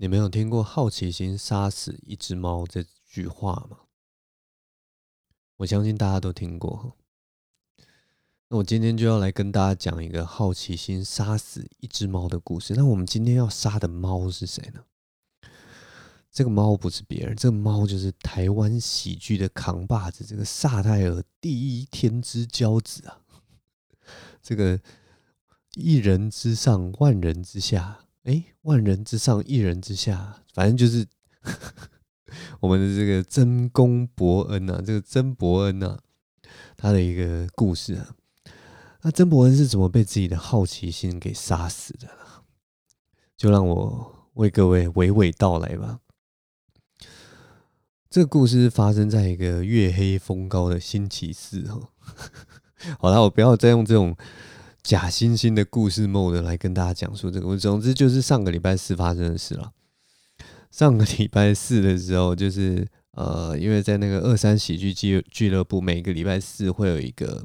你们有听过“好奇心杀死一只猫”这句话吗？我相信大家都听过。那我今天就要来跟大家讲一个好奇心杀死一只猫的故事。那我们今天要杀的猫是谁呢？这个猫不是别人，这个猫就是台湾喜剧的扛把子，这个萨泰尔第一天之骄子啊！这个一人之上，万人之下。哎，万人之上，一人之下，反正就是 我们的这个曾公博恩啊，这个曾博恩啊，他的一个故事啊。那曾博恩是怎么被自己的好奇心给杀死的？就让我为各位娓娓道来吧。这个故事发生在一个月黑风高的星期四哈。好了，我不要再用这种。假惺惺的故事 mode 来跟大家讲述这个，我总之就是上个礼拜四发生的事了。上个礼拜四的时候，就是呃，因为在那个二三喜剧俱俱乐部，每个礼拜四会有一个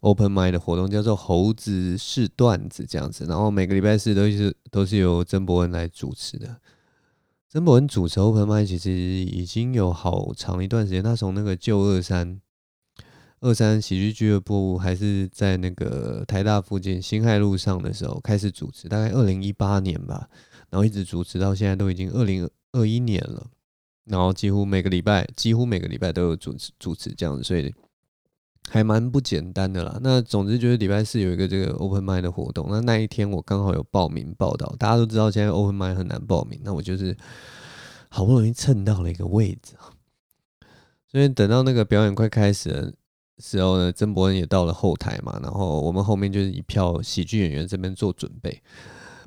open mind 的活动，叫做猴子试段子这样子。然后每个礼拜四都是都是由曾博恩来主持的。曾博恩主持 open mind 其实已经有好长一段时间，他从那个旧二三。二三喜剧俱乐部还是在那个台大附近辛亥路上的时候开始主持，大概二零一八年吧，然后一直主持到现在都已经二零二一年了，然后几乎每个礼拜几乎每个礼拜都有主持主持这样子，所以还蛮不简单的啦。那总之就是礼拜四有一个这个 open mic 的活动，那那一天我刚好有报名报道，大家都知道现在 open mic 很难报名，那我就是好不容易蹭到了一个位置，所以等到那个表演快开始了。时候呢，曾博恩也到了后台嘛，然后我们后面就是一票喜剧演员这边做准备，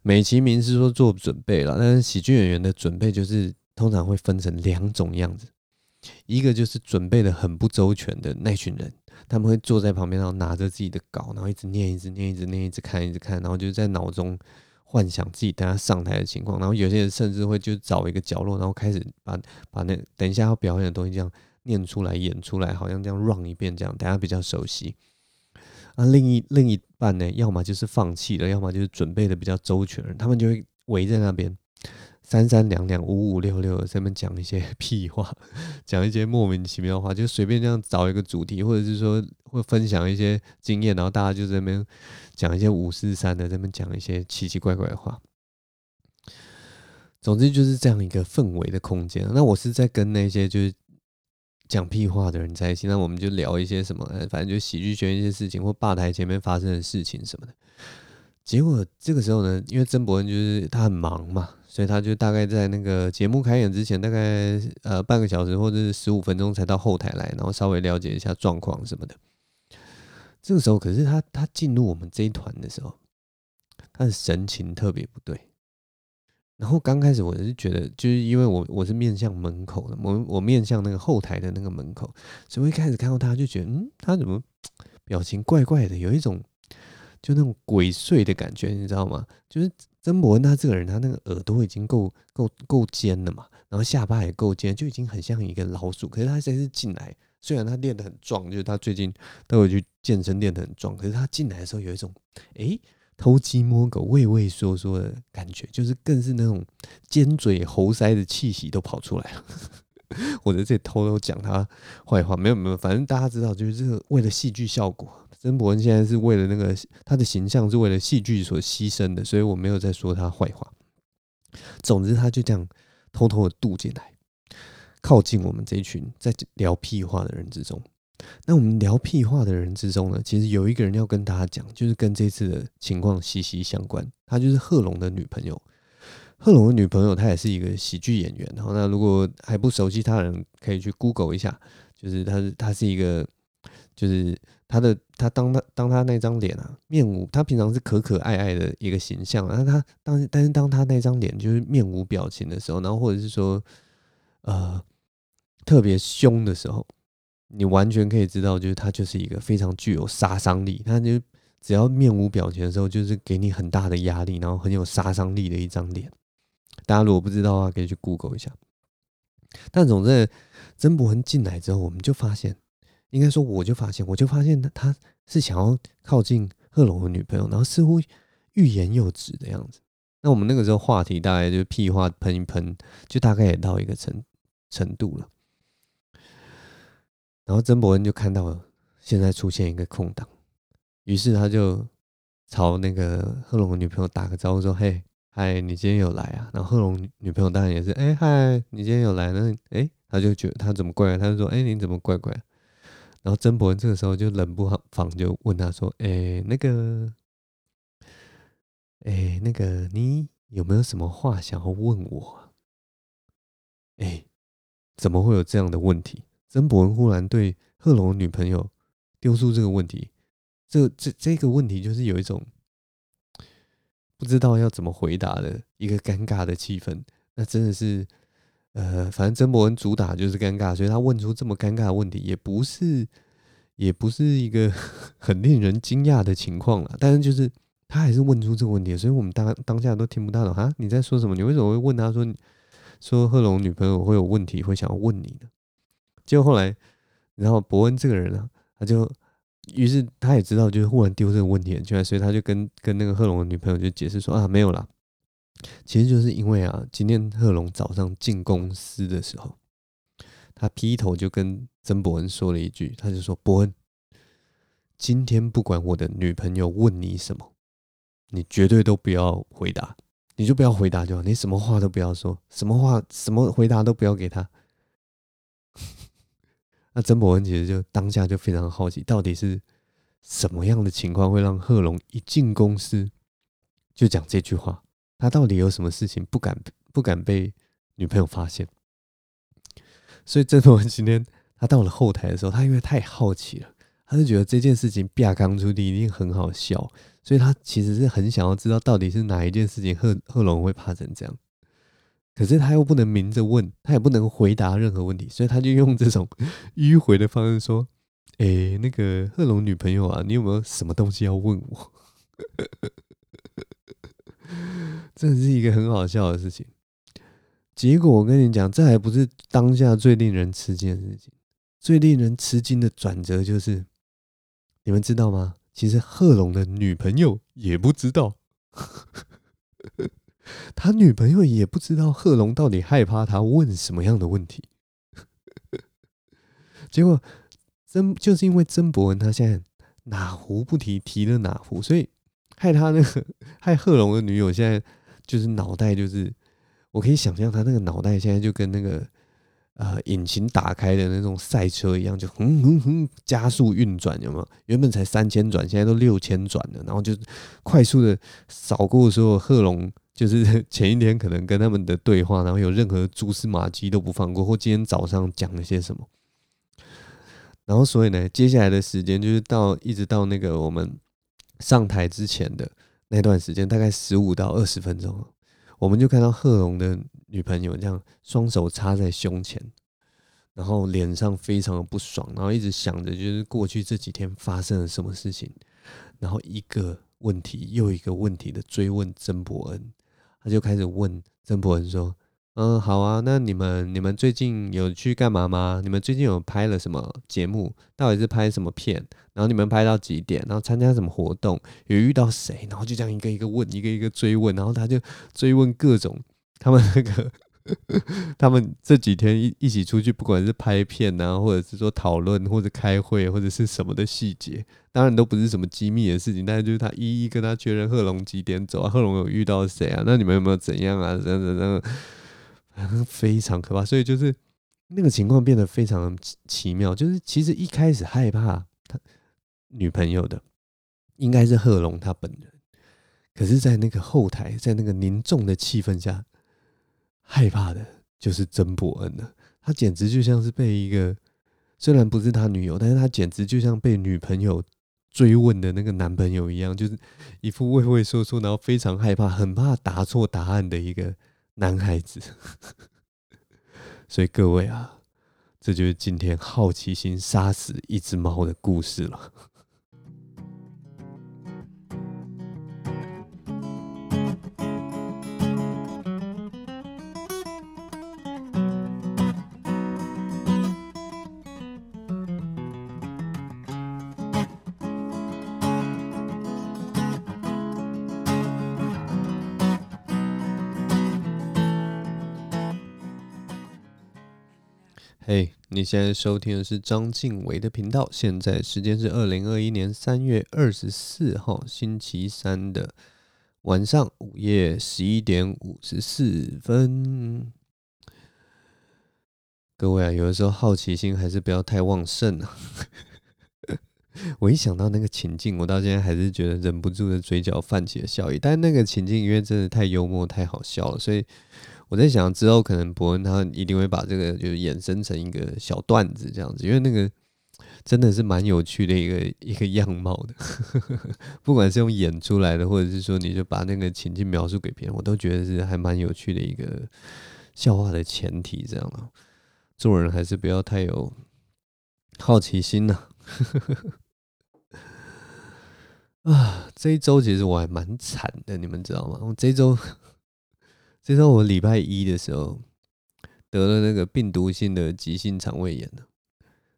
美其名是说做准备了，但是喜剧演员的准备就是通常会分成两种样子，一个就是准备的很不周全的那群人，他们会坐在旁边，然后拿着自己的稿，然后一直念，一直念，一直念，一直看，一直看，然后就在脑中幻想自己等下上台的情况，然后有些人甚至会就找一个角落，然后开始把把那等一下要表演的东西这样。念出来，演出来，好像这样 run 一遍，这样大家比较熟悉。啊，另一另一半呢，要么就是放弃了，要么就是准备的比较周全，他们就会围在那边，三三两两，五五六六，在那边讲一些 屁话，讲一些莫名其妙的话，就随便这样找一个主题，或者是说会分享一些经验，然后大家就在那边讲一些五四三的，在那边讲一些奇奇怪怪的话。总之就是这样一个氛围的空间。那我是在跟那些就是。讲屁话的人在一起，那我们就聊一些什么，反正就喜剧圈一些事情，或吧台前面发生的事情什么的。结果这个时候呢，因为曾博恩就是他很忙嘛，所以他就大概在那个节目开演之前，大概呃半个小时或者是十五分钟才到后台来，然后稍微了解一下状况什么的。这个时候，可是他他进入我们这一团的时候，他的神情特别不对。然后刚开始我是觉得，就是因为我我是面向门口的，我我面向那个后台的那个门口，所以我一开始看到他就觉得，嗯，他怎么表情怪怪的，有一种就那种鬼祟的感觉，你知道吗？就是曾博恩他这个人，他那个耳朵已经够够够尖了嘛，然后下巴也够尖，就已经很像一个老鼠。可是他这次进来，虽然他练得很壮，就是他最近都有去健身练得很壮，可是他进来的时候有一种，诶。偷鸡摸狗、畏畏缩缩的感觉，就是更是那种尖嘴猴腮的气息都跑出来了。我在这里偷偷讲他坏话，没有没有，反正大家知道，就是这个为了戏剧效果，曾博恩现在是为了那个他的形象是为了戏剧所牺牲的，所以我没有在说他坏话。总之，他就这样偷偷的渡进来，靠近我们这群在聊屁话的人之中。那我们聊屁话的人之中呢，其实有一个人要跟大家讲，就是跟这次的情况息息相关。他就是贺龙的女朋友。贺龙的女朋友，她也是一个喜剧演员。然后，那如果还不熟悉他的人，可以去 Google 一下。就是他是他是一个，就是他的他当他当他那张脸啊，面无他平常是可可爱爱的一个形象。然后他当但是当他那张脸就是面无表情的时候，然后或者是说呃特别凶的时候。你完全可以知道，就是他就是一个非常具有杀伤力。他就只要面无表情的时候，就是给你很大的压力，然后很有杀伤力的一张脸。大家如果不知道的话，可以去 Google 一下。但总之，曾博恩进来之后，我们就发现，应该说我就发现，我就发现他他是想要靠近贺龙的女朋友，然后似乎欲言又止的样子。那我们那个时候话题大概就屁话喷一喷，就大概也到一个程程度了。然后曾伯恩就看到了现在出现一个空档，于是他就朝那个贺龙的女朋友打个招呼说：“嘿，嗨，你今天有来啊？”然后贺龙女朋友当然也是：“哎，嗨，你今天有来？”那哎，他就觉得他怎么怪，他就说：“哎，你怎么怪怪？”然后曾伯恩这个时候就冷不防就问他说：“哎，那个，哎，那个，你有没有什么话想要问我？”哎，怎么会有这样的问题？曾博恩忽然对贺龙女朋友丢出这个问题，这这这个问题就是有一种不知道要怎么回答的一个尴尬的气氛。那真的是，呃，反正曾博恩主打就是尴尬，所以他问出这么尴尬的问题，也不是也不是一个 很令人惊讶的情况了。但是就是他还是问出这个问题，所以我们当当下都听不到了哈，你在说什么？你为什么会问他说说贺龙女朋友会有问题，会想要问你呢？结果后来，然后伯恩这个人啊，他就，于是他也知道，就是忽然丢这个问题很奇怪，所以他就跟跟那个贺龙的女朋友就解释说啊，没有啦，其实就是因为啊，今天贺龙早上进公司的时候，他劈头就跟曾伯恩说了一句，他就说伯恩，今天不管我的女朋友问你什么，你绝对都不要回答，你就不要回答就好，你什么话都不要说，什么话什么回答都不要给他。那曾博恩其实就当下就非常好奇，到底是什么样的情况会让贺龙一进公司就讲这句话？他到底有什么事情不敢不敢被女朋友发现？所以曾博恩今天他到了后台的时候，他因为太好奇了，他就觉得这件事情啪刚出地一定很好笑，所以他其实是很想要知道到底是哪一件事情贺贺龙会怕成这样。可是他又不能明着问，他也不能回答任何问题，所以他就用这种迂回的方式说：“哎、欸，那个贺龙女朋友啊，你有没有什么东西要问我？” 这是一个很好笑的事情。结果我跟你讲，这还不是当下最令人吃惊的事情，最令人吃惊的转折就是，你们知道吗？其实贺龙的女朋友也不知道。他女朋友也不知道贺龙到底害怕他问什么样的问题，结果曾就是因为曾博文他现在哪壶不提提了哪壶，所以害他那个害贺龙的女友现在就是脑袋就是，我可以想象他那个脑袋现在就跟那个呃引擎打开的那种赛车一样，就哼哼哼加速运转，有没有？原本才三千转，现在都六千转了，然后就快速的扫过所有贺龙。就是前一天可能跟他们的对话，然后有任何蛛丝马迹都不放过，或今天早上讲了些什么，然后所以呢，接下来的时间就是到一直到那个我们上台之前的那段时间，大概十五到二十分钟，我们就看到贺龙的女朋友这样双手插在胸前，然后脸上非常的不爽，然后一直想着就是过去这几天发生了什么事情，然后一个问题又一个问题的追问曾伯恩。他就开始问曾伯恩说：“嗯，好啊，那你们你们最近有去干嘛吗？你们最近有拍了什么节目？到底是拍什么片？然后你们拍到几点？然后参加什么活动？有遇到谁？然后就这样一个一个问，一个一个追问。然后他就追问各种他们那个。”他们这几天一一起出去，不管是拍片啊，或者是说讨论，或者开会，或者是什么的细节，当然都不是什么机密的事情。但是就是他一一跟他确认贺龙几点走啊，贺龙有遇到谁啊？那你们有没有怎样啊？这样子，这样 非常可怕。所以就是那个情况变得非常奇妙。就是其实一开始害怕他女朋友的，应该是贺龙他本人，可是，在那个后台，在那个凝重的气氛下。害怕的就是曾伯恩了，他简直就像是被一个虽然不是他女友，但是他简直就像被女朋友追问的那个男朋友一样，就是一副畏畏缩缩，然后非常害怕，很怕答错答案的一个男孩子。所以各位啊，这就是今天好奇心杀死一只猫的故事了。你现在收听的是张敬伟的频道。现在时间是二零二一年三月二十四号星期三的晚上午夜十一点五十四分。各位啊，有的时候好奇心还是不要太旺盛啊。我一想到那个情境，我到现在还是觉得忍不住的嘴角泛起了笑意。但那个情境因为真的太幽默、太好笑了，所以。我在想之后可能博恩他一定会把这个就是衍生成一个小段子这样子，因为那个真的是蛮有趣的一个一个样貌的，不管是用演出来的，或者是说你就把那个情境描述给别人，我都觉得是还蛮有趣的一个笑话的前提这样了。做人还是不要太有好奇心呐。啊，这一周其实我还蛮惨的，你们知道吗？我这一周。这时候我礼拜一的时候得了那个病毒性的急性肠胃炎了，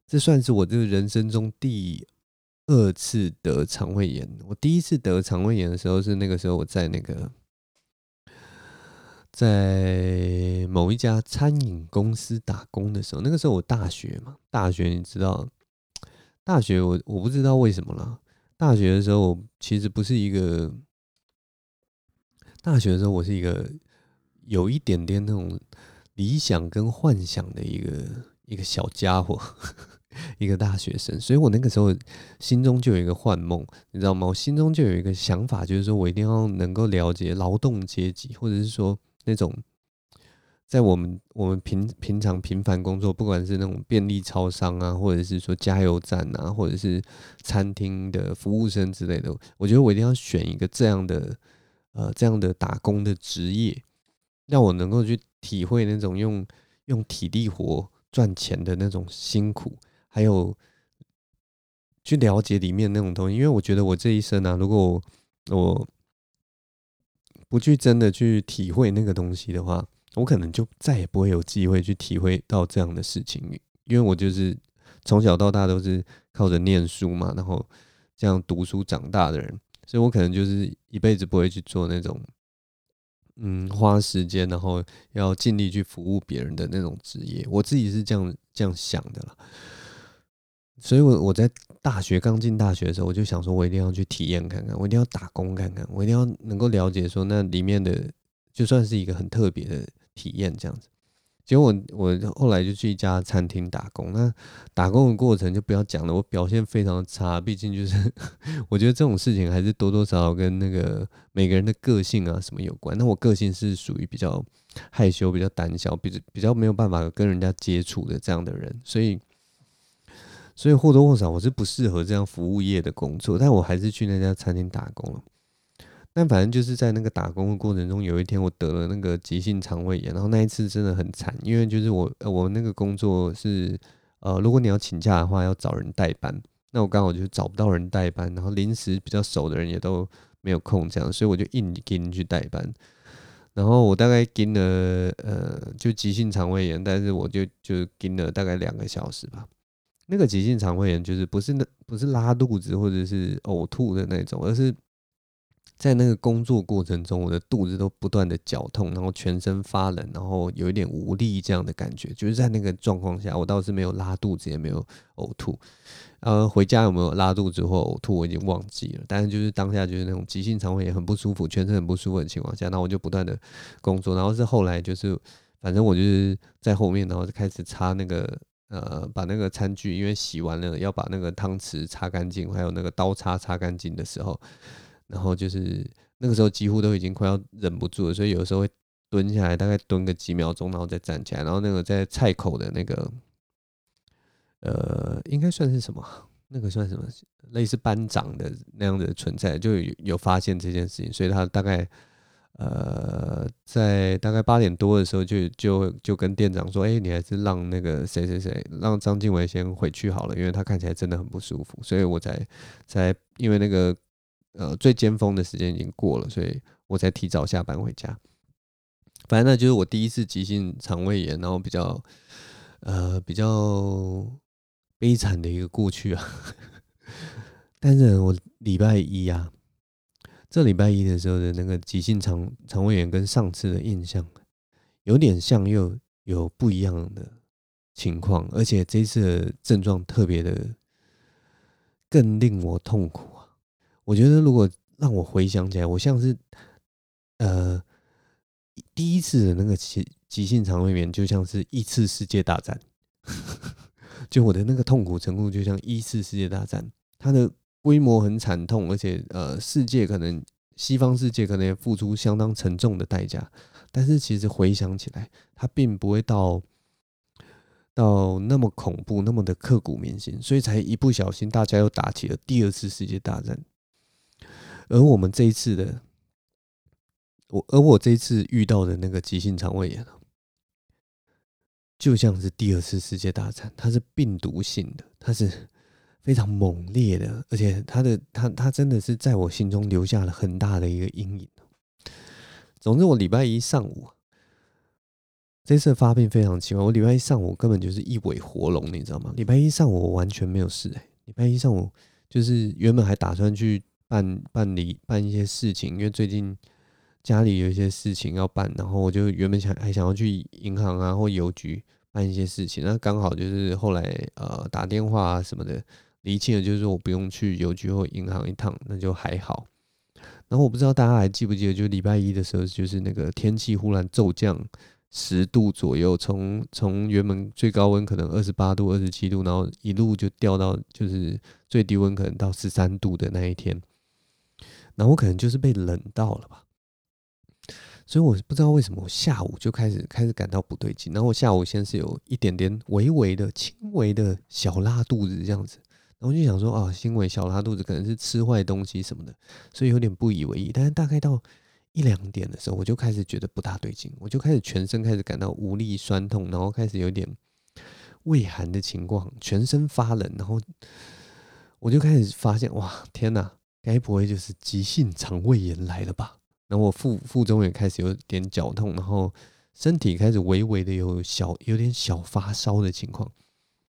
这算是我这个人生中第二次得肠胃炎。我第一次得肠胃炎的时候是那个时候我在那个在某一家餐饮公司打工的时候，那个时候我大学嘛，大学你知道，大学我我不知道为什么啦，大学的时候我其实不是一个，大学的时候我是一个。有一点点那种理想跟幻想的一个一个小家伙，一个大学生，所以我那个时候心中就有一个幻梦，你知道吗？我心中就有一个想法，就是说我一定要能够了解劳动阶级，或者是说那种在我们我们平平常平凡工作，不管是那种便利超商啊，或者是说加油站啊，或者是餐厅的服务生之类的，我觉得我一定要选一个这样的呃这样的打工的职业。让我能够去体会那种用用体力活赚钱的那种辛苦，还有去了解里面那种东西。因为我觉得我这一生啊，如果我，不去真的去体会那个东西的话，我可能就再也不会有机会去体会到这样的事情。因为我就是从小到大都是靠着念书嘛，然后这样读书长大的人，所以我可能就是一辈子不会去做那种。嗯，花时间，然后要尽力去服务别人的那种职业，我自己是这样这样想的啦。所以，我我在大学刚进大学的时候，我就想说，我一定要去体验看看，我一定要打工看看，我一定要能够了解说那里面的，就算是一个很特别的体验这样子。结果我我后来就去一家餐厅打工，那打工的过程就不要讲了，我表现非常差，毕竟就是 我觉得这种事情还是多多少少跟那个每个人的个性啊什么有关。那我个性是属于比较害羞、比较胆小、比比较没有办法跟人家接触的这样的人，所以所以或多或少我是不适合这样服务业的工作，但我还是去那家餐厅打工了。但反正就是在那个打工的过程中，有一天我得了那个急性肠胃炎，然后那一次真的很惨，因为就是我我那个工作是呃，如果你要请假的话，要找人代班，那我刚好就找不到人代班，然后临时比较熟的人也都没有空这样，所以我就硬跟去代班，然后我大概跟了呃，就急性肠胃炎，但是我就就跟了大概两个小时吧。那个急性肠胃炎就是不是那不是拉肚子或者是呕吐的那种，而是。在那个工作过程中，我的肚子都不断的绞痛，然后全身发冷，然后有一点无力这样的感觉。就是在那个状况下，我倒是没有拉肚子，也没有呕吐。呃，回家有没有拉肚子或呕吐，我已经忘记了。但是就是当下就是那种急性肠胃炎很不舒服，全身很不舒服的情况下，那我就不断的工作。然后是后来就是，反正我就是在后面，然后就开始擦那个呃，把那个餐具，因为洗完了要把那个汤匙擦干净，还有那个刀叉擦干净的时候。然后就是那个时候几乎都已经快要忍不住了，所以有时候会蹲下来，大概蹲个几秒钟，然后再站起来。然后那个在菜口的那个，呃，应该算是什么？那个算什么？类似班长的那样的存在，就有有发现这件事情，所以他大概呃在大概八点多的时候就就就跟店长说：“哎，你还是让那个谁谁谁，让章晋唯先回去好了，因为他看起来真的很不舒服。”所以我才才因为那个。呃，最尖峰的时间已经过了，所以我才提早下班回家。反正那就是我第一次急性肠胃炎，然后比较呃比较悲惨的一个过去啊。但是我礼拜一啊，这礼拜一的时候的那个急性肠肠胃炎跟上次的印象有点像，又有不一样的情况，而且这次的症状特别的更令我痛苦！我觉得如果让我回想起来，我像是呃第一次的那个急急性肠胃炎，就像是一次世界大战，就我的那个痛苦程度，就像一次世界大战，它的规模很惨痛，而且呃世界可能西方世界可能也付出相当沉重的代价，但是其实回想起来，它并不会到。到那么恐怖，那么的刻骨铭心，所以才一不小心，大家又打起了第二次世界大战。而我们这一次的，我而我这一次遇到的那个急性肠胃炎，就像是第二次世界大战，它是病毒性的，它是非常猛烈的，而且它的它它真的是在我心中留下了很大的一个阴影。总之，我礼拜一上午。这次发病非常奇怪，我礼拜一上午根本就是一尾活龙，你知道吗？礼拜一上午我完全没有事，哎，礼拜一上午就是原本还打算去办办理办一些事情，因为最近家里有一些事情要办，然后我就原本想还想要去银行啊或邮局办一些事情，那刚好就是后来呃打电话啊什么的厘清了，就是说我不用去邮局或银行一趟，那就还好。然后我不知道大家还记不记得，就礼拜一的时候，就是那个天气忽然骤降。十度左右，从从原本最高温可能二十八度、二十七度，然后一路就掉到就是最低温可能到十三度的那一天，然后我可能就是被冷到了吧，所以我不知道为什么我下午就开始开始感到不对劲，然后我下午先是有一点点微微的轻微的小拉肚子这样子，然后就想说啊，轻微小拉肚子可能是吃坏东西什么的，所以有点不以为意，但是大概到。一两点的时候，我就开始觉得不大对劲，我就开始全身开始感到无力、酸痛，然后开始有点畏寒的情况，全身发冷，然后我就开始发现，哇，天哪，该不会就是急性肠胃炎来了吧？然后我腹腹中也开始有点绞痛，然后身体开始微微的有小有点小发烧的情况。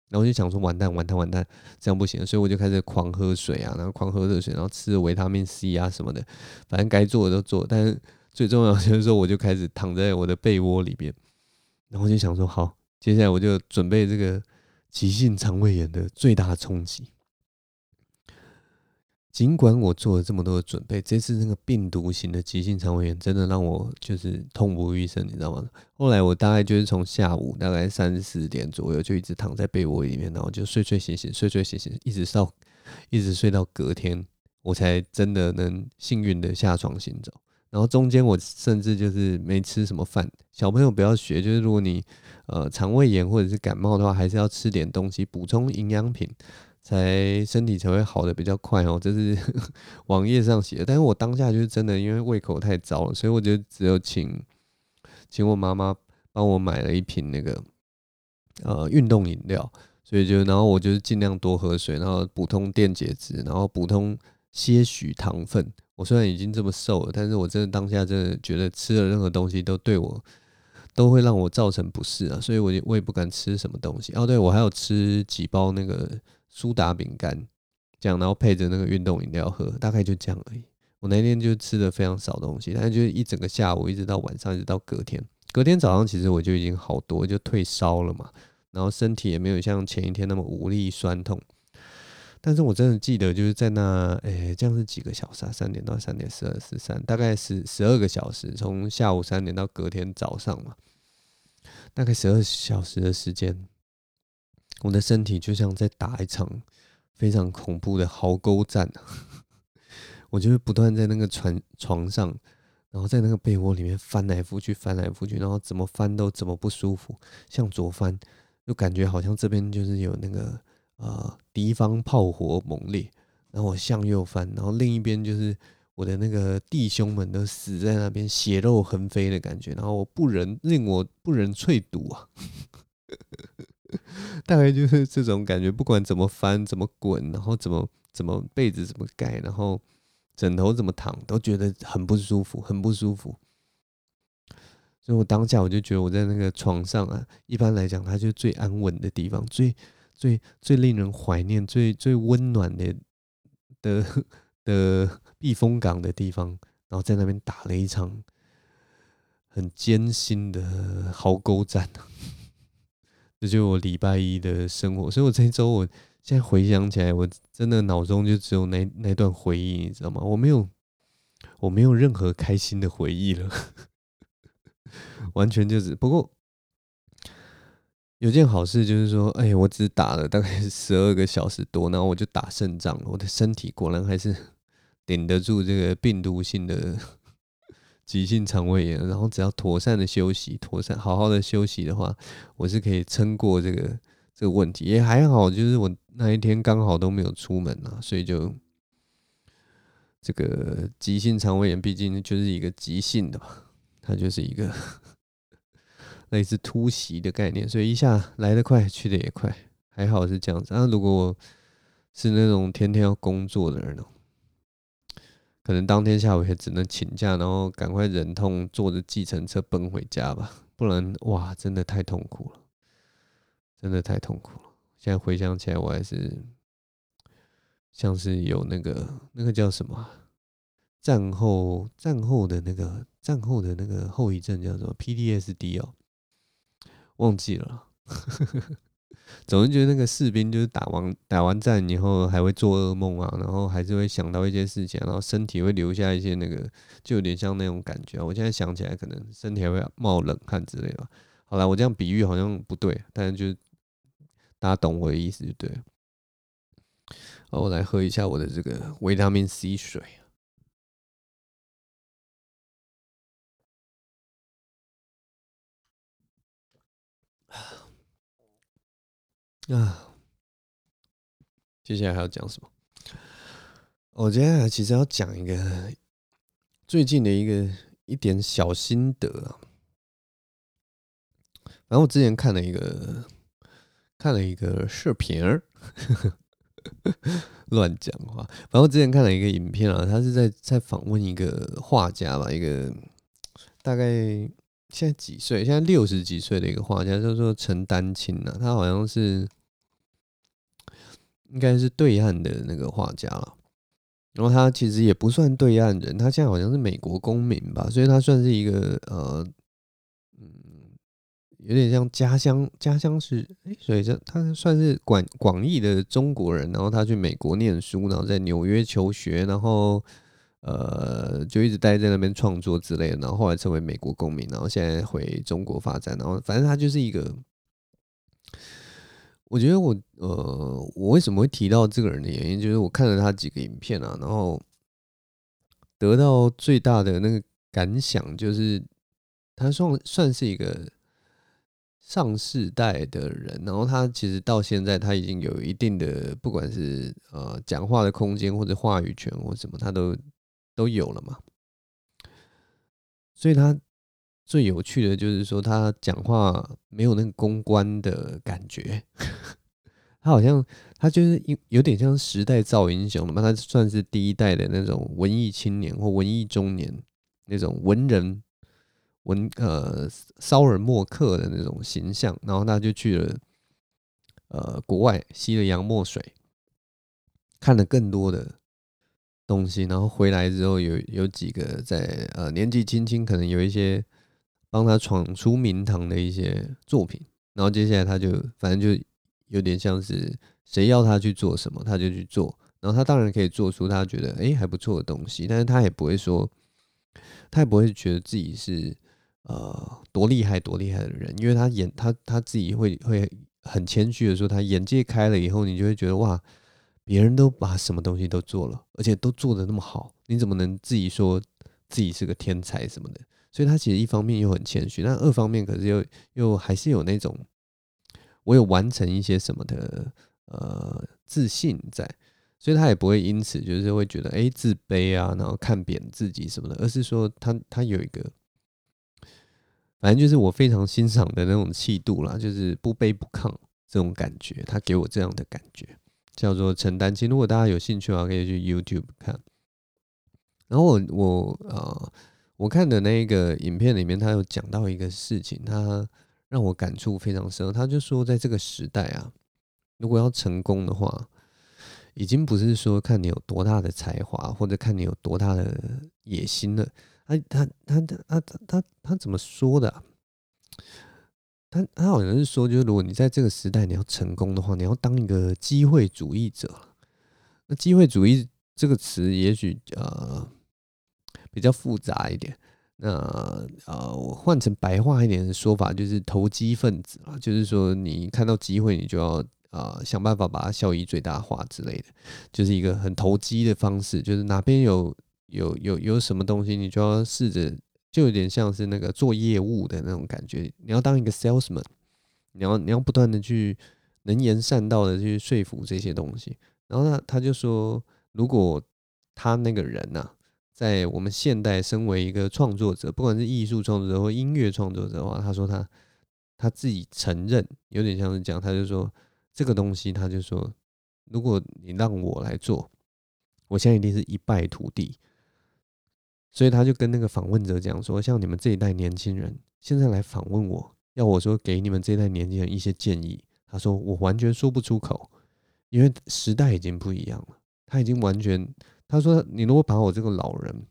然后我就想说，完蛋，完蛋，完蛋，这样不行，所以我就开始狂喝水啊，然后狂喝热水，然后吃维他命 C 啊什么的，反正该做的都做。但是最重要就是说，我就开始躺在我的被窝里边，然后就想说，好，接下来我就准备这个急性肠胃炎的最大冲击。尽管我做了这么多的准备，这次那个病毒型的急性肠胃炎真的让我就是痛不欲生，你知道吗？后来我大概就是从下午大概三四点左右就一直躺在被窝里面，然后就睡睡醒醒，睡睡醒醒，一直到一直睡到隔天，我才真的能幸运的下床行走。然后中间我甚至就是没吃什么饭。小朋友不要学，就是如果你呃肠胃炎或者是感冒的话，还是要吃点东西补充营养品。才身体才会好的比较快哦，这是 网页上写的。但是我当下就是真的，因为胃口太糟了，所以我就只有请请我妈妈帮我买了一瓶那个呃运动饮料，所以就然后我就是尽量多喝水，然后补充电解质，然后补充些许糖分。我虽然已经这么瘦了，但是我真的当下真的觉得吃了任何东西都对我都会让我造成不适啊，所以我也我也不敢吃什么东西。哦，对，我还有吃几包那个。苏打饼干，这样，然后配着那个运动饮料喝，大概就这样而已。我那天就吃的非常少东西，但是就一整个下午，一直到晚上，一直到隔天。隔天早上其实我就已经好多，就退烧了嘛，然后身体也没有像前一天那么无力酸痛。但是我真的记得就是在那，诶、这样是几个小时啊？三点到三点，十二十三，大概是十二个小时，从下午三点到隔天早上嘛，大概十二小时的时间。我的身体就像在打一场非常恐怖的壕沟战，我就会不断在那个床床上，然后在那个被窝里面翻来覆去，翻来覆去，然后怎么翻都怎么不舒服。向左翻，就感觉好像这边就是有那个呃敌方炮火猛烈，然后我向右翻，然后另一边就是我的那个弟兄们都死在那边，血肉横飞的感觉，然后我不忍令我不忍卒读啊。大概就是这种感觉，不管怎么翻、怎么滚，然后怎么怎么被子怎么盖，然后枕头怎么躺，都觉得很不舒服，很不舒服。所以我当下我就觉得我在那个床上啊，一般来讲，它就是最安稳的地方，最最最令人怀念、最最温暖的的的避风港的地方，然后在那边打了一场很艰辛的壕沟战。这就是我礼拜一的生活。所以我这一周，我现在回想起来，我真的脑中就只有那那段回忆，你知道吗？我没有，我没有任何开心的回忆了，完全就是。不过有件好事就是说，哎，我只打了大概十二个小时多，然后我就打胜仗了。我的身体果然还是 顶得住这个病毒性的。急性肠胃炎，然后只要妥善的休息，妥善好好的休息的话，我是可以撑过这个这个问题，也还好，就是我那一天刚好都没有出门啊，所以就这个急性肠胃炎毕竟就是一个急性的嘛，它就是一个 类似突袭的概念，所以一下来得快，去得也快，还好是这样子。啊，如果我是那种天天要工作的人呢？可能当天下午也只能请假，然后赶快忍痛坐着计程车奔回家吧，不然哇，真的太痛苦了，真的太痛苦了。现在回想起来，我还是像是有那个那个叫什么战后战后的那个战后的那个后遗症，叫做 PDSD 哦，忘记了。总是觉得那个士兵就是打完打完战以后还会做噩梦啊，然后还是会想到一些事情，然后身体会留下一些那个，就有点像那种感觉。我现在想起来，可能身体还会冒冷汗之类的。好了，我这样比喻好像不对，但是就大家懂我的意思就对了。好，我来喝一下我的这个维他命 C 水。啊，接下来还要讲什么？我接下来其实要讲一个最近的一个一点小心得啊。然后我之前看了一个看了一个视频，乱讲话。然后我之前看了一个影片啊，他是在在访问一个画家吧，一个大概。现在几岁？现在六十几岁的一个画家叫做陈丹青啊，他好像是应该是对岸的那个画家了。然后他其实也不算对岸人，他现在好像是美国公民吧，所以他算是一个呃，嗯，有点像家乡家乡是哎，所以这他算是广广义的中国人。然后他去美国念书，然后在纽约求学，然后。呃，就一直待在那边创作之类的，然后后来成为美国公民，然后现在回中国发展，然后反正他就是一个，我觉得我呃，我为什么会提到这个人的原因，就是我看了他几个影片啊，然后得到最大的那个感想就是，他算算是一个上世代的人，然后他其实到现在他已经有一定的，不管是呃讲话的空间或者话语权或什么，他都。都有了嘛，所以他最有趣的就是说，他讲话没有那个公关的感觉，他好像他就是有有点像时代造英雄了嘛，他算是第一代的那种文艺青年或文艺中年那种文人文呃骚人墨客的那种形象，然后他就去了呃国外吸了洋墨水，看了更多的。东西，然后回来之后有有几个在呃年纪轻轻，可能有一些帮他闯出名堂的一些作品，然后接下来他就反正就有点像是谁要他去做什么他就去做，然后他当然可以做出他觉得哎还不错的东西，但是他也不会说，他也不会觉得自己是呃多厉害多厉害的人，因为他眼他他自己会会很谦虚的说，他眼界开了以后，你就会觉得哇。别人都把什么东西都做了，而且都做得那么好，你怎么能自己说自己是个天才什么的？所以他其实一方面又很谦虚，但二方面可是又又还是有那种我有完成一些什么的呃自信在，所以他也不会因此就是会觉得哎自卑啊，然后看扁自己什么的，而是说他他有一个反正就是我非常欣赏的那种气度啦，就是不卑不亢这种感觉，他给我这样的感觉。叫做陈丹青，如果大家有兴趣的话，可以去 YouTube 看。然后我我呃，我看的那个影片里面，他有讲到一个事情，他让我感触非常深。他就说，在这个时代啊，如果要成功的话，已经不是说看你有多大的才华，或者看你有多大的野心了。他他他他他他他怎么说的？他他好像是说，就是如果你在这个时代你要成功的话，你要当一个机会主义者。那机会主义这个词，也许呃比较复杂一点。那呃，我换成白话一点的说法，就是投机分子啊，就是说你看到机会，你就要呃想办法把它效益最大化之类的，就是一个很投机的方式。就是哪边有有有有什么东西，你就要试着。就有点像是那个做业务的那种感觉，你要当一个 salesman，你要你要不断的去能言善道的去说服这些东西。然后他他就说，如果他那个人呐、在我们现代身为一个创作者，不管是艺术创作者或音乐创作者的话，他说他他自己承认，有点像是讲，他就说这个东西，他就说，如果你让我来做，我现在一定是一败涂地。所以他就跟那个访问者讲说，像你们这一代年轻人现在来访问我，要我说给你们这一代年轻人一些建议。他说我完全说不出口，因为时代已经不一样了。他已经完全，他说你如果把我这个老人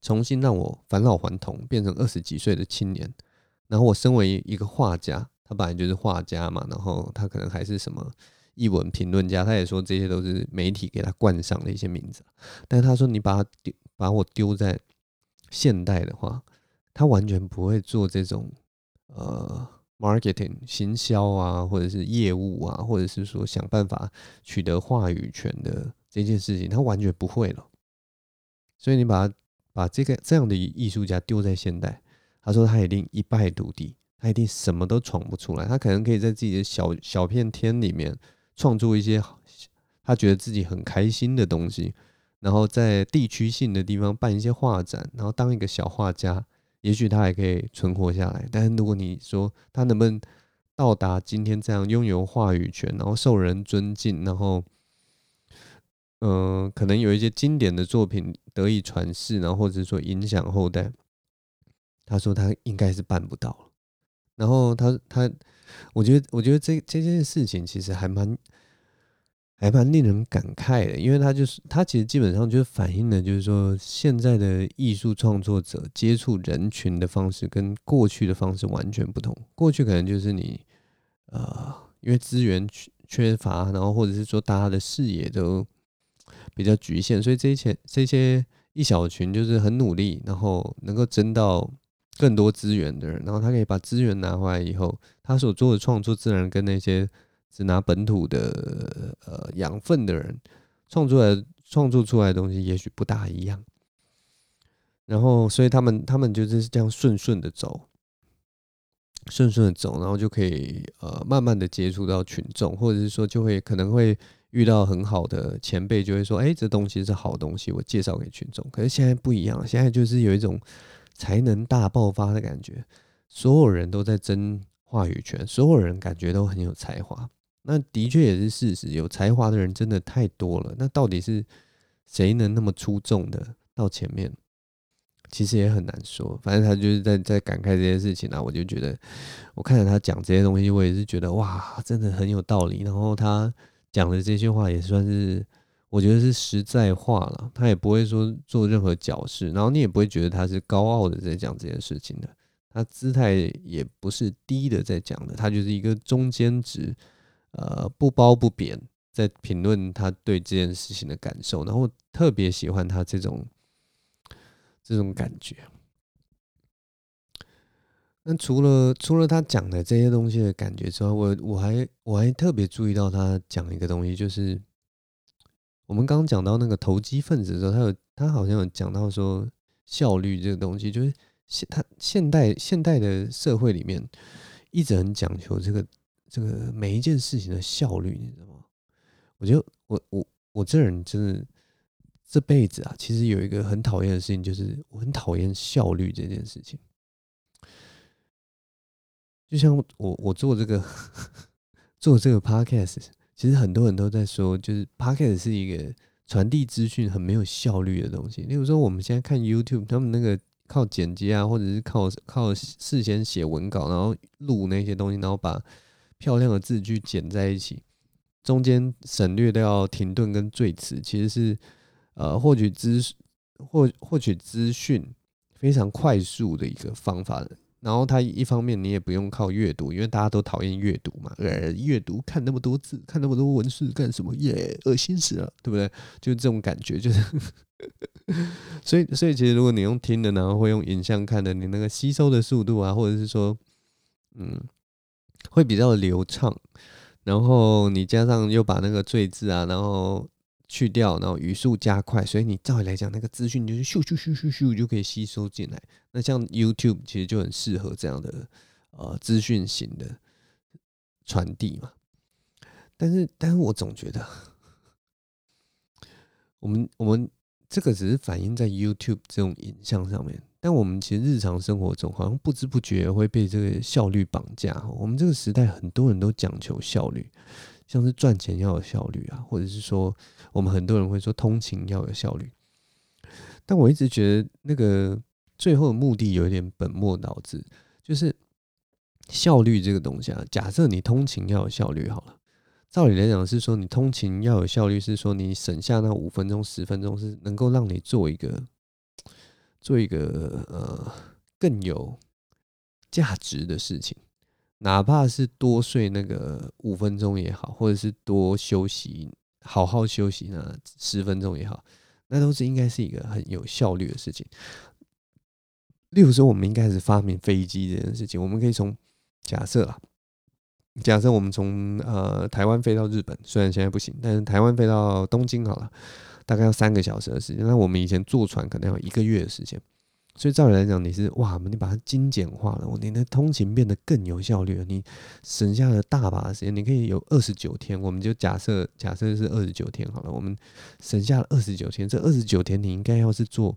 重新让我返老还童，变成二十几岁的青年，然后我身为一个画家，他本来就是画家嘛，然后他可能还是什么译文评论家，他也说这些都是媒体给他冠上的一些名字。但他说你把他丢。把我丢在现代的话，他完全不会做这种呃 marketing 行销啊，或者是业务啊，或者是说想办法取得话语权的这件事情，他完全不会了。所以你把他把这个这样的艺术家丢在现代，他说他一定一败涂地，他一定什么都闯不出来。他可能可以在自己的小小片天里面创作一些他觉得自己很开心的东西。然后在地区性的地方办一些画展，然后当一个小画家，也许他还可以存活下来。但是如果你说他能不能到达今天这样拥有话语权，然后受人尊敬，然后，嗯、呃，可能有一些经典的作品得以传世，然后或者说影响后代，他说他应该是办不到了。然后他他，我觉得我觉得这这件事情其实还蛮。还蛮令人感慨的，因为他就是他其实基本上就是反映了，就是说现在的艺术创作者接触人群的方式跟过去的方式完全不同。过去可能就是你呃，因为资源缺缺乏，然后或者是说大家的视野都比较局限，所以这些这些一小群就是很努力，然后能够争到更多资源的人，然后他可以把资源拿回来以后，他所做的创作自然跟那些。只拿本土的呃养分的人创作来创作出来的东西，也许不大一样。然后，所以他们他们就是这样顺顺的走，顺顺的走，然后就可以呃慢慢的接触到群众，或者是说就会可能会遇到很好的前辈，就会说，哎，这东西是好东西，我介绍给群众。可是现在不一样，现在就是有一种才能大爆发的感觉，所有人都在争话语权，所有人感觉都很有才华。那的确也是事实，有才华的人真的太多了。那到底是谁能那么出众的到前面？其实也很难说。反正他就是在在感慨这些事情啊，我就觉得，我看着他讲这些东西，我也是觉得哇，真的很有道理。然后他讲的这些话也算是，我觉得是实在话了。他也不会说做任何矫饰，然后你也不会觉得他是高傲的在讲这件事情的。他姿态也不是低的在讲的，他就是一个中间值。呃，不褒不贬，在评论他对这件事情的感受，然后特别喜欢他这种这种感觉。那除了除了他讲的这些东西的感觉之外，我我还我还特别注意到他讲一个东西，就是我们刚刚讲到那个投机分子的时候，他有他好像有讲到说效率这个东西，就是现他现代现代的社会里面一直很讲求这个。这个每一件事情的效率，你知道吗？我觉得我我我这人真的这辈子啊，其实有一个很讨厌的事情，就是我很讨厌效率这件事情。就像我我做这个做这个 podcast，其实很多人都在说，就是 podcast 是一个传递资讯很没有效率的东西。例如说，我们现在看 YouTube，他们那个靠剪辑啊，或者是靠靠事先写文稿，然后录那些东西，然后把漂亮的字句剪在一起，中间省略掉停顿跟赘词，其实是呃获取资获获取资讯非常快速的一个方法的然后它一方面你也不用靠阅读，因为大家都讨厌阅读嘛。呃，阅读看那么多字，看那么多文字干什么？耶，恶心死了，对不对？就这种感觉，就是。所以，所以其实如果你用听的，然后会用影像看的，你那个吸收的速度啊，或者是说，嗯，会比较流畅。然后你加上又把那个赘字啊，然后。去掉，然后语速加快，所以你照理来讲，那个资讯就是咻咻咻咻咻就可以吸收进来。那像 YouTube 其实就很适合这样的呃资讯型的传递嘛。但是，但是我总觉得，我们我们这个只是反映在 YouTube 这种影像上面，但我们其实日常生活中好像不知不觉会被这个效率绑架。我们这个时代很多人都讲求效率。像是赚钱要有效率啊，或者是说，我们很多人会说通勤要有效率，但我一直觉得那个最后的目的有一点本末倒置，就是效率这个东西啊。假设你通勤要有效率好了，照理来讲是说你通勤要有效率，是说你省下那五分钟、十分钟是能够让你做一个做一个呃更有价值的事情。哪怕是多睡那个五分钟也好，或者是多休息，好好休息那十分钟也好，那都是应该是一个很有效率的事情。例如说，我们应该是发明飞机这件事情，我们可以从假设啊，假设我们从呃台湾飞到日本，虽然现在不行，但是台湾飞到东京好了，大概要三个小时的时间。那我们以前坐船可能要一个月的时间。所以照理来讲，你是哇，你把它精简化了，你的通勤变得更有效率了，你省下了大把的时间，你可以有二十九天，我们就假设假设是二十九天好了，我们省下了二十九天，这二十九天你应该要是做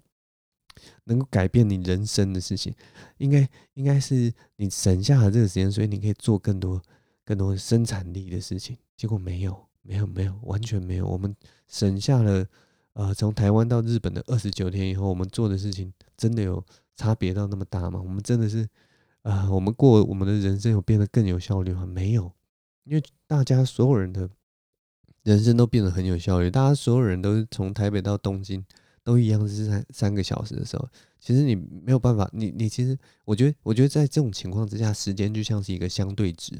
能够改变你人生的事情，应该应该是你省下了这个时间，所以你可以做更多更多生产力的事情，结果没有没有没有完全没有，我们省下了。呃，从台湾到日本的二十九天以后，我们做的事情真的有差别到那么大吗？我们真的是，呃，我们过我们的人生有变得更有效率吗？没有，因为大家所有人的人生都变得很有效率。大家所有人都是从台北到东京都一样是三三个小时的时候，其实你没有办法，你你其实我觉得，我觉得在这种情况之下，时间就像是一个相对值。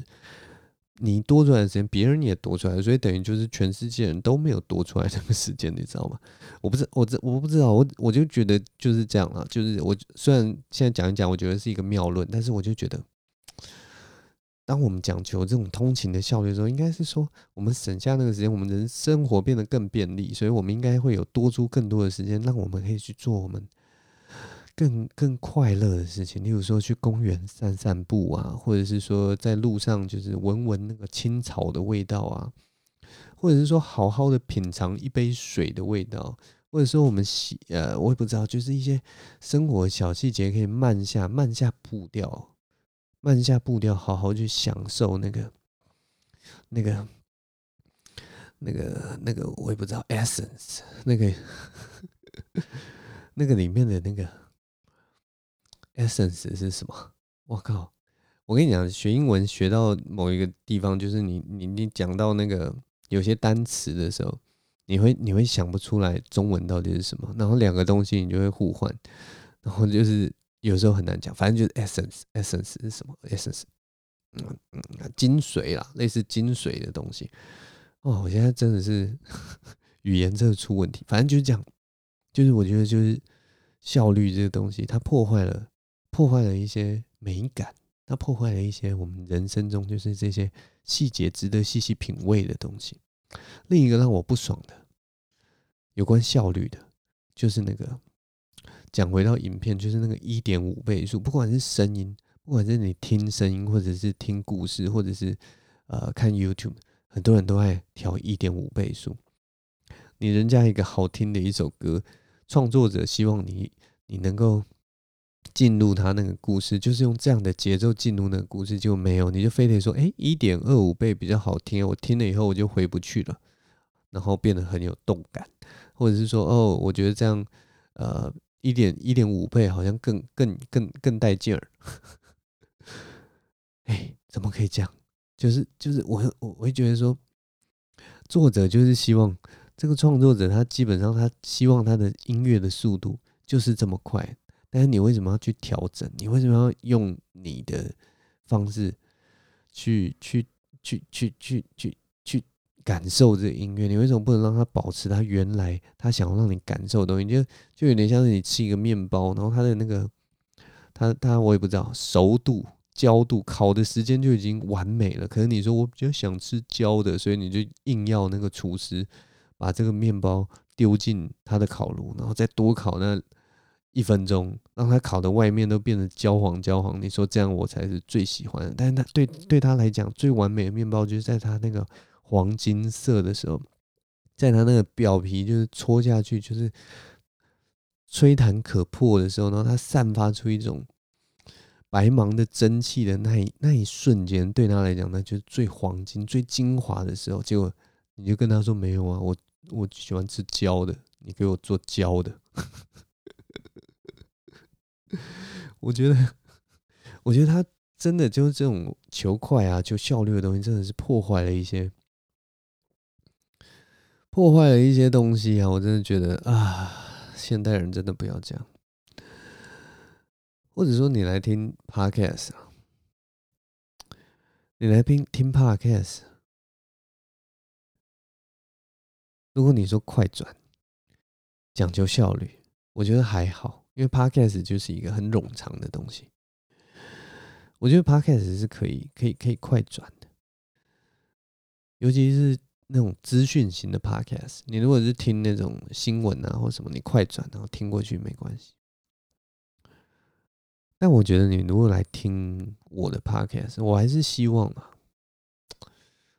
你多出来的时间，别人也多出来，所以等于就是全世界人都没有多出来这个时间，你知道吗？我不知我这我不知道，我我就觉得就是这样啊，就是我虽然现在讲一讲，我觉得是一个谬论，但是我就觉得，当我们讲求这种通勤的效率的时候，应该是说我们省下那个时间，我们人生活变得更便利，所以我们应该会有多出更多的时间，让我们可以去做我们。更更快乐的事情，例如说去公园散散步啊，或者是说在路上就是闻闻那个青草的味道啊，或者是说好好的品尝一杯水的味道，或者说我们喜呃，我也不知道，就是一些生活小细节可以慢下慢下步调，慢下步调，好好去享受那个那个那个那个我也不知道 essence 那个 那个里面的那个。Essence 是什么？我靠！我跟你讲，学英文学到某一个地方，就是你你你讲到那个有些单词的时候，你会你会想不出来中文到底是什么，然后两个东西你就会互换，然后就是有时候很难讲，反正就是 essence，essence 是什么？essence，嗯嗯，精髓啦，类似精髓的东西。哦，我现在真的是 语言真的出问题，反正就是这样，就是我觉得就是效率这个东西，它破坏了。破坏了一些美感，它破坏了一些我们人生中就是这些细节值得细细品味的东西。另一个让我不爽的，有关效率的，就是那个讲回到影片，就是那个一点五倍速，不管是声音，不管是你听声音，或者是听故事，或者是呃看 YouTube，很多人都爱调一点五倍速。你人家一个好听的一首歌，创作者希望你你能够。进入他那个故事，就是用这样的节奏进入那个故事，就没有，你就非得说，哎，一点二五倍比较好听，我听了以后我就回不去了，然后变得很有动感，或者是说，哦，我觉得这样，呃，一点一点五倍好像更更更更带劲儿，哎，怎么可以这样？就是就是我我我会觉得说，作者就是希望这个创作者他基本上他希望他的音乐的速度就是这么快。但是你为什么要去调整？你为什么要用你的方式去去去去去去去感受这音乐？你为什么不能让它保持它原来它想要让你感受的东西？就就有点像是你吃一个面包，然后它的那个它它我也不知道熟度。焦度烤的时间就已经完美了，可是你说我比较想吃焦的，所以你就硬要那个厨师把这个面包丢进他的烤炉，然后再多烤那一分钟，让它烤的外面都变得焦黄焦黄。你说这样我才是最喜欢的，但是他对对他来讲最完美的面包就是在他那个黄金色的时候，在他那个表皮就是戳下去就是吹弹可破的时候，然后它散发出一种。白芒的蒸汽的那一 那一瞬间，对他来讲，那就是最黄金、最精华的时候。结果你就跟他说：“没有啊，我我喜欢吃焦的，你给我做焦的。” 我觉得，我觉得他真的就是这种求快啊、求效率的东西，真的是破坏了一些，破坏了一些东西啊！我真的觉得啊，现代人真的不要这样。或者说你来听 podcast 啊，你来听听 podcast。如果你说快转，讲究效率，我觉得还好，因为 podcast 就是一个很冗长的东西。我觉得 podcast 是可以、可以、可以快转的，尤其是那种资讯型的 podcast。你如果是听那种新闻啊或什么，你快转然后听过去没关系。但我觉得你如果来听我的 podcast，我还是希望啊，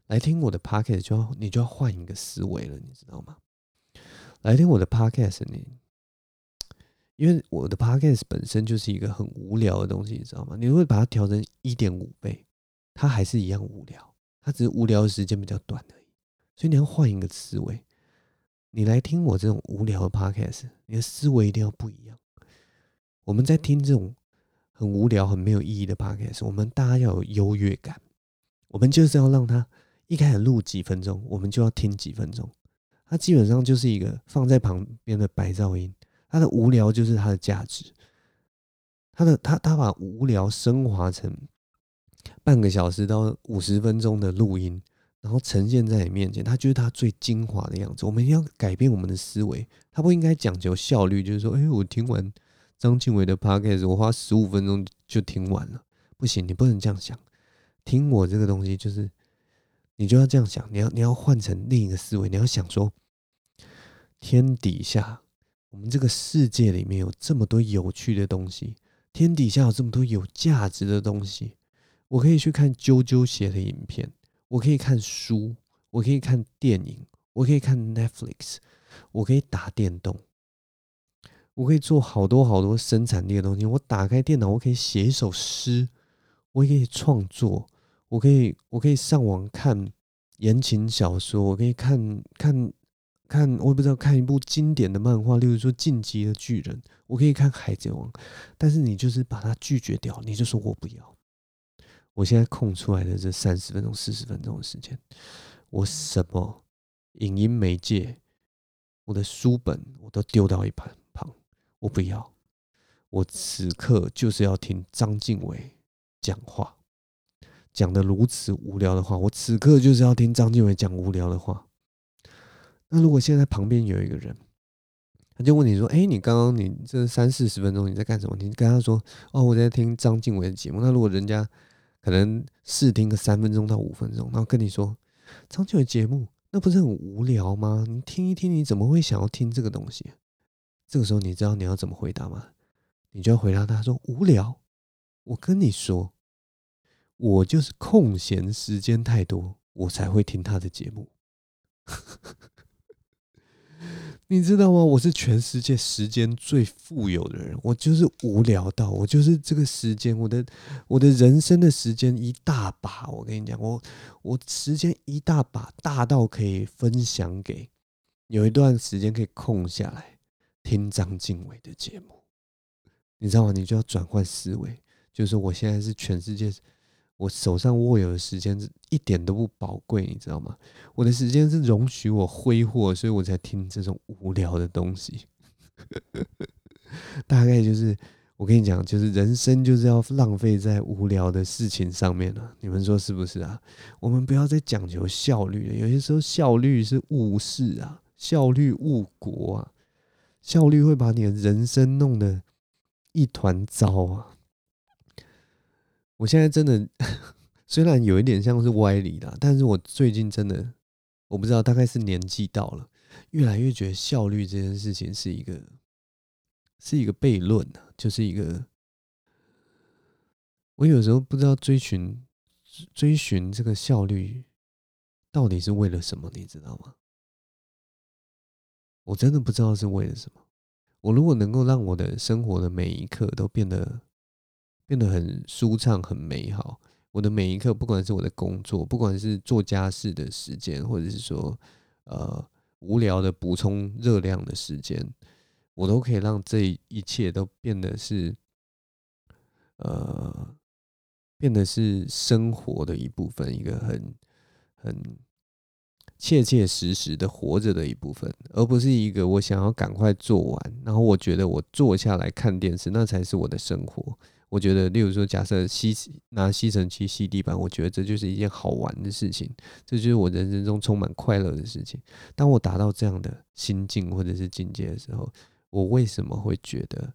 来听我的 podcast 就要你就要换一个思维了，你知道吗？来听我的 podcast，你因为我的 podcast 本身就是一个很无聊的东西，你知道吗？你会把它调成一点五倍，它还是一样无聊，它只是无聊的时间比较短而已。所以你要换一个思维，你来听我这种无聊的 podcast，你的思维一定要不一样。我们在听这种。很无聊、很没有意义的 podcast，我们大家要有优越感。我们就是要让他一开始录几分钟，我们就要听几分钟。它基本上就是一个放在旁边的白噪音，他的无聊就是他的价值。他的他他把无聊升华成半个小时到五十分钟的录音，然后呈现在你面前，他就是他最精华的样子。我们要改变我们的思维，他不应该讲究效率，就是说，哎，我听完。张庆伟的 podcast，我花十五分钟就听完了。不行，你不能这样想。听我这个东西，就是你就要这样想。你要你要换成另一个思维，你要想说，天底下我们这个世界里面有这么多有趣的东西，天底下有这么多有价值的东西。我可以去看啾啾写的影片，我可以看书，我可以看电影，我可以看 Netflix，我可以打电动。我可以做好多好多生产力的东西。我打开电脑，我可以写一首诗，我也可以创作，我可以，我可以上网看言情小说，我可以看看看，我也不知道看一部经典的漫画，例如说《进击的巨人》，我可以看《海贼王》。但是你就是把它拒绝掉，你就说我不要。我现在空出来的这三十分钟、四十分钟的时间，我什么影音媒介，我的书本我都丢到一旁。我不要，我此刻就是要听张静伟讲话，讲的如此无聊的话。我此刻就是要听张静伟讲无聊的话。那如果现在旁边有一个人，他就问你说：“哎，你刚刚你这三四十分钟你在干什么？”你跟他说：“哦，我在听张静伟的节目。”那如果人家可能试听个三分钟到五分钟，然后跟你说：“张静伟节目那不是很无聊吗？你听一听，你怎么会想要听这个东西？”这个时候，你知道你要怎么回答吗？你就要回答他说：“无聊。”我跟你说，我就是空闲时间太多，我才会听他的节目。你知道吗？我是全世界时间最富有的人，我就是无聊到，我就是这个时间，我的我的人生的时间一大把。我跟你讲，我我时间一大把，大到可以分享给有一段时间可以空下来。听张静伟的节目，你知道吗？你就要转换思维，就是我现在是全世界，我手上握有的时间是一点都不宝贵，你知道吗？我的时间是容许我挥霍，所以我才听这种无聊的东西。大概就是我跟你讲，就是人生就是要浪费在无聊的事情上面了，你们说是不是啊？我们不要再讲求效率了，有些时候效率是误事啊，效率误国啊，效率会把你的人生弄得一团糟啊！我现在真的 虽然有一点像是歪理啦，但是我最近真的我不知道，大概是年纪到了，越来越觉得效率这件事情是一个。是一个悖论，就是一个，我有时候不知道追寻追寻这个效率到底是为了什么，你知道吗？我真的不知道是为了什么。我如果能够让我的生活的每一刻都变得变得很舒畅、很美好，我的每一刻，不管是我的工作，不管是做家事的时间，或者是说呃无聊的补充热量的时间。我都可以让这一切都变得是，呃，变得是生活的一部分，一个很很切切实实的活着的一部分，而不是一个我想要赶快做完，然后我觉得我坐下来看电视，那才是我的生活。我觉得，例如说，假设吸拿吸尘器吸地板，我觉得这就是一件好玩的事情，这就是我人生中充满快乐的事情。当我达到这样的心境或者是境界的时候，我为什么会觉得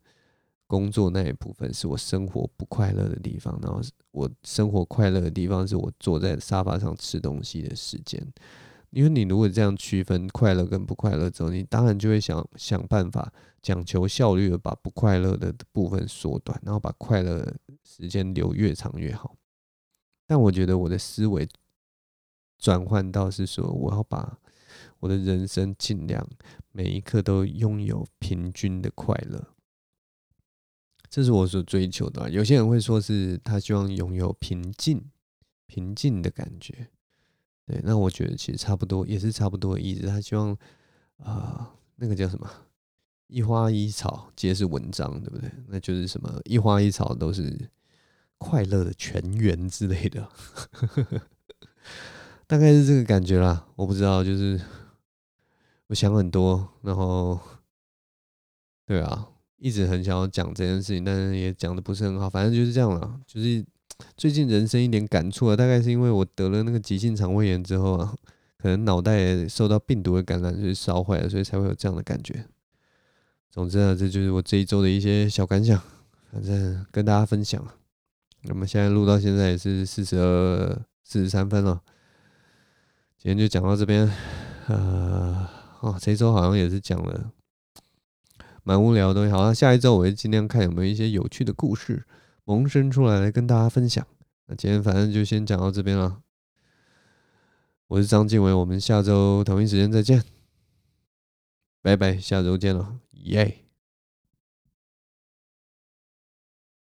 工作那一部分是我生活不快乐的地方？然后我生活快乐的地方是我坐在沙发上吃东西的时间。因为你如果这样区分快乐跟不快乐之后，你当然就会想想办法讲求效率的把不快乐的部分缩短，然后把快乐时间留越长越好。但我觉得我的思维转换到是说，我要把。我的人生尽量每一刻都拥有平均的快乐，这是我所追求的。有些人会说是他希望拥有平静、平静的感觉。对，那我觉得其实差不多，也是差不多的意思。他希望啊、那个叫什么“一花一草皆是文章”，对不对？那就是什么“一花一草都是快乐的泉源”之类的，大概是这个感觉啦。我不知道，就是。我想很多，然后，对啊，一直很想要讲这件事情，但是也讲的不是很好。反正就是这样了，就是最近人生一点感触啊，大概是因为我得了那个急性肠胃炎之后啊，可能脑袋受到病毒的感染，就是烧坏了，所以才会有这样的感觉。总之啊，这就是我这一周的一些小感想，反正跟大家分享。那么现在录到现在也是四十二、四十三分了，今天就讲到这边，呃。哦，这一周好像也是讲了蛮无聊的东西。好，下一周我会尽量看有没有一些有趣的故事萌生出来，来跟大家分享。那今天反正就先讲到这边了。我是张静伟，我们下周同一时间再见，拜拜，下周见了，耶。